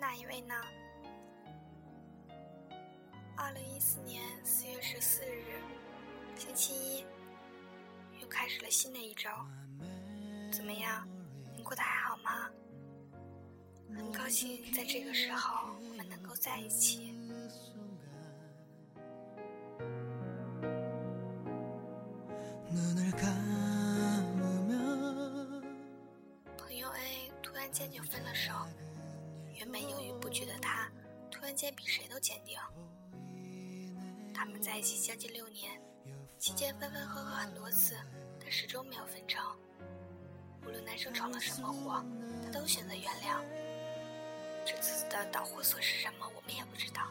哪一位呢？二零一四年四月十四日，星期一，又开始了新的一周。怎么样？你过得还好吗？很高兴在这个时候我们能够在一起。朋友 A 突然间就分了手，原本犹豫不决的他，突然间比谁都坚定。他们在一起将近六年，期间分分合合很多次，但始终没有分成。无论男生闯了什么祸，他都选择原谅。这次的导火索是什么，我们也不知道，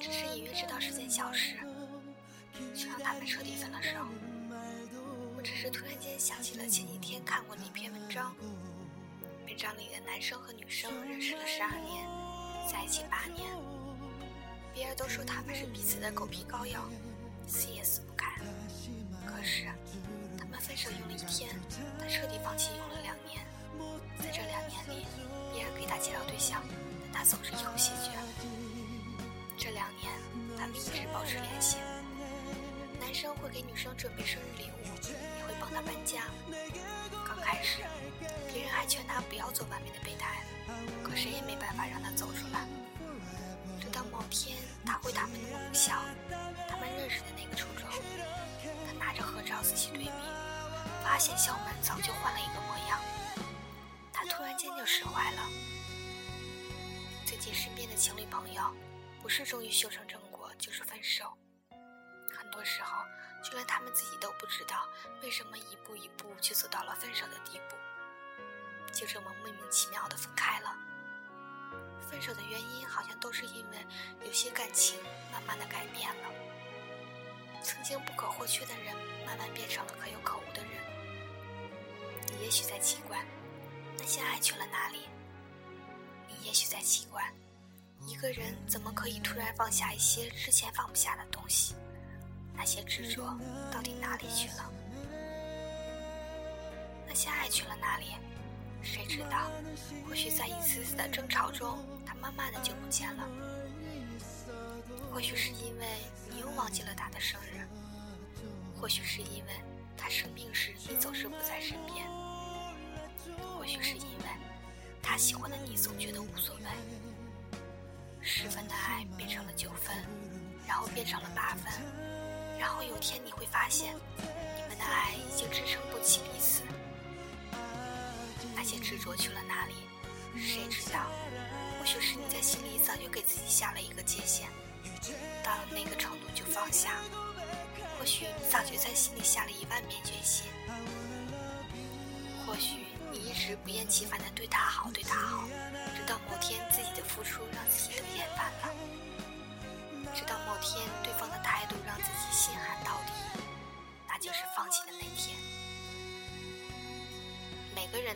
只是隐约知道是件小事，就让他们彻底分了手。我只是突然间想起了前几天看过的一篇文章，文章里的男生和女生认识了十二年，在一起八年，别人都说他们是彼此的狗皮膏药，撕也撕不开。可是他们分手用了一天，他彻底放弃用了两年，在这两年里，别人给他介绍对象，但他总是一口谢绝。这两年，他们一直保持联系。男生会给女生准备生日礼物，也会帮她搬家。开始，别人还劝他不要做完美的备胎，可谁也没办法让他走出来。直到某天，他回他们的母校，他们认识的那个初中，他拿着合照仔细对比，发现校门早就换了一个模样。他突然间就释怀了。最近身边的情侣朋友，不是终于修成正果，就是分手。很多时候，就连他们自己都不知道为什么一步一步就走到了分手的地步，就这么莫名其妙的分开了。分手的原因好像都是因为有些感情慢慢的改变了，曾经不可或缺的人，慢慢变成了可有可无的人。你也许在奇怪，那些爱去了哪里？你也许在奇怪，一个人怎么可以突然放下一些之前放不下的东西？那些执着到底哪里去了？那些爱去了哪里？谁知道？或许在一次次的争吵中，他慢慢的就不见了。或许是因为你又忘记了他的生日，或许是因为他生病时你总是不在身边，或许是因为他喜欢的你总觉得无所谓。十分的爱变成了九分，然后变成了八分。然后有天你会发现，你们的爱已经支撑不起彼此。那些执着去了哪里？谁知道？或许是你在心里早就给自己下了一个界限，到了那个程度就放下。或许你早就在心里下了一万遍决心。或许你一直不厌其烦的对他好，对他好，直到某天自己的付出让自己都厌烦了。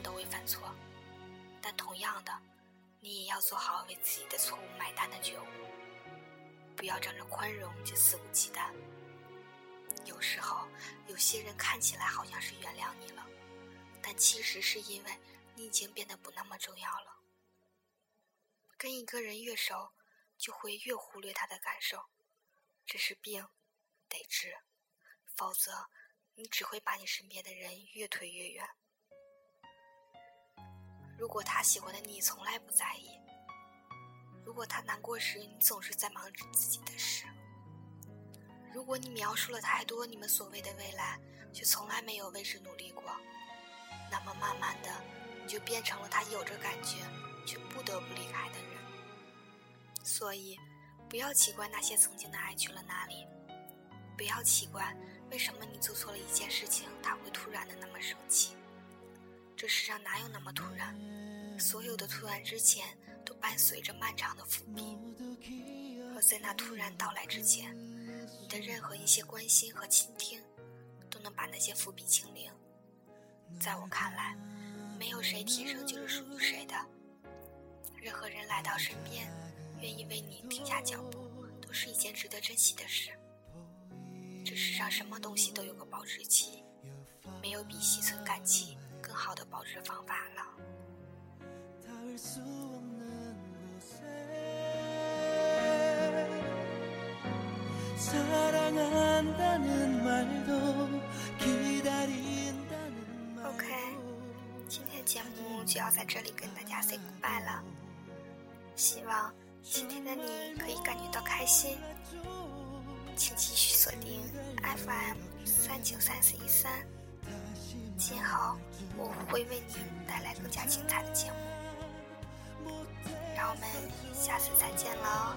都会犯错，但同样的，你也要做好为自己的错误买单的觉悟。不要仗着宽容就肆无忌惮。有时候，有些人看起来好像是原谅你了，但其实是因为你已经变得不那么重要了。跟一个人越熟，就会越忽略他的感受，这是病，得治，否则你只会把你身边的人越推越远。如果他喜欢的你从来不在意，如果他难过时你总是在忙着自己的事，如果你描述了太多你们所谓的未来，却从来没有为之努力过，那么慢慢的你就变成了他有着感觉却不得不离开的人。所以，不要奇怪那些曾经的爱去了哪里，不要奇怪为什么你做错了一件事情，他会突然的那么生气。这世上哪有那么突然？所有的突然之前，都伴随着漫长的伏笔。而在那突然到来之前，你的任何一些关心和倾听，都能把那些伏笔清零。在我看来，没有谁天生就是属于谁的。任何人来到身边，愿意为你停下脚步，都是一件值得珍惜的事。这世上什么东西都有个保质期，没有比惜存感激更好的保持方法了 ok 今天的节目就要在这里跟大家 say goodbye 了。希望今天的你可以感觉到开心。请继续锁定 fm 三九三四一三。今后我会为你带来更加精彩的节目，让我们下次再见了。